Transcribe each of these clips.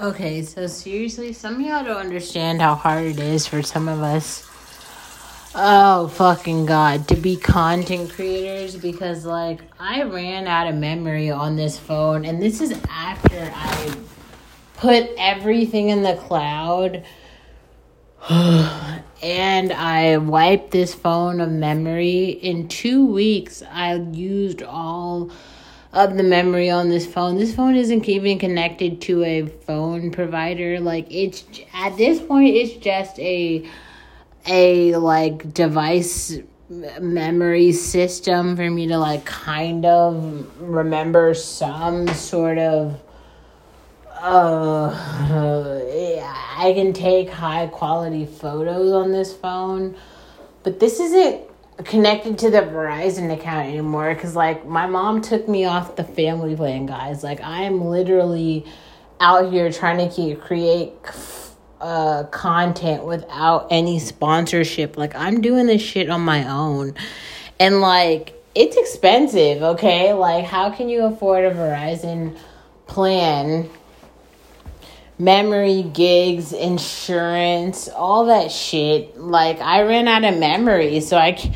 Okay, so seriously, some of y'all don't understand how hard it is for some of us. Oh, fucking God, to be content creators because, like, I ran out of memory on this phone, and this is after I put everything in the cloud and I wiped this phone of memory. In two weeks, I used all of the memory on this phone. This phone isn't even connected to a phone provider. Like it's at this point, it's just a a like device memory system for me to like kind of remember some sort of uh, I can take high quality photos on this phone, but this isn't connected to the Verizon account anymore because like my mom took me off the family plan, guys. Like I am literally out here trying to keep, create uh content without any sponsorship. Like I'm doing this shit on my own. And like it's expensive, okay? Like how can you afford a Verizon plan? Memory gigs, insurance, all that shit. Like I ran out of memory, so I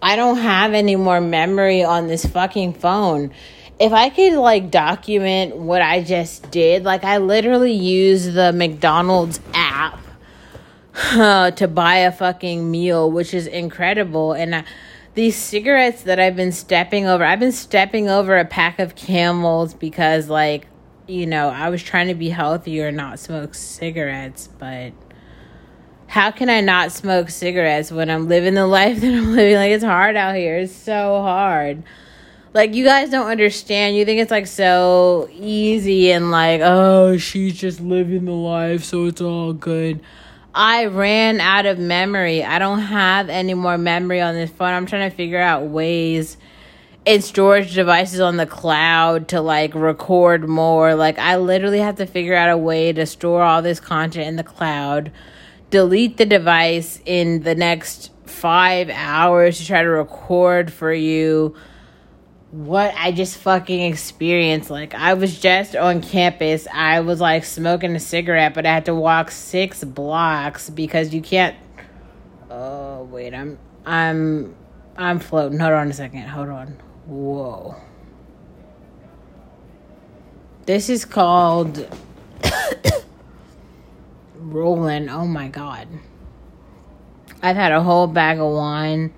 I don't have any more memory on this fucking phone. If I could like document what I just did, like I literally used the McDonald's app uh, to buy a fucking meal, which is incredible. And I, these cigarettes that I've been stepping over, I've been stepping over a pack of camels because like you know, I was trying to be healthier and not smoke cigarettes, but how can I not smoke cigarettes when I'm living the life that I'm living? Like, it's hard out here. It's so hard. Like, you guys don't understand. You think it's like so easy and like, oh, she's just living the life, so it's all good. I ran out of memory. I don't have any more memory on this phone. I'm trying to figure out ways and storage devices on the cloud to like record more. Like I literally have to figure out a way to store all this content in the cloud, delete the device in the next 5 hours to try to record for you what I just fucking experienced. Like I was just on campus. I was like smoking a cigarette, but I had to walk 6 blocks because you can't Oh, wait. I'm I'm I'm floating. Hold on a second. Hold on. Whoa. This is called Rolling. Oh my god. I've had a whole bag of wine.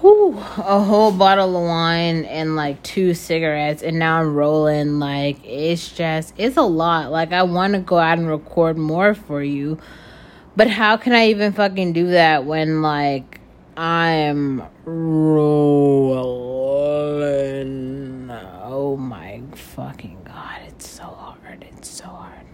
Whew, a whole bottle of wine and like two cigarettes and now I'm rolling like it's just it's a lot. Like I want to go out and record more for you. But how can I even fucking do that when like I'm rolling. Oh my fucking god, it's so hard. It's so hard.